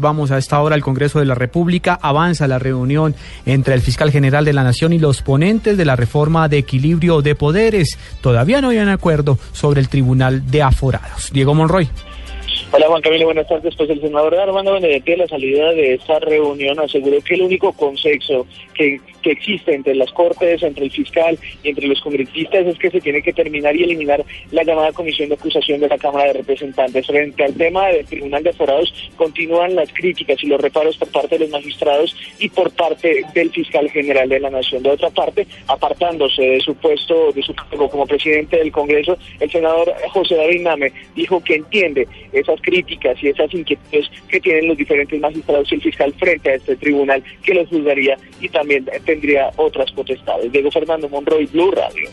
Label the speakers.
Speaker 1: Vamos a esta hora al Congreso de la República. Avanza la reunión entre el fiscal general de la Nación y los ponentes de la reforma de equilibrio de poderes. Todavía no hay un acuerdo sobre el Tribunal de Aforados. Diego Monroy.
Speaker 2: Hola Juan Camilo, buenas tardes. Pues el senador Armando Benedetti a la salida de esta reunión aseguró que el único consenso que, que existe entre las Cortes, entre el fiscal y entre los congresistas es que se tiene que terminar y eliminar la llamada comisión de acusación de la Cámara de Representantes. Frente al tema del Tribunal de Aforados continúan las críticas y los reparos por parte de los magistrados y por parte del fiscal general de la Nación. De otra parte, apartándose de su puesto, de su cargo como presidente del Congreso, el senador José David Name dijo que entiende esas críticas y esas inquietudes que tienen los diferentes magistrados y el fiscal frente a este tribunal que los juzgaría y también tendría otras potestades. Diego Fernando Monroy, Blue Radio.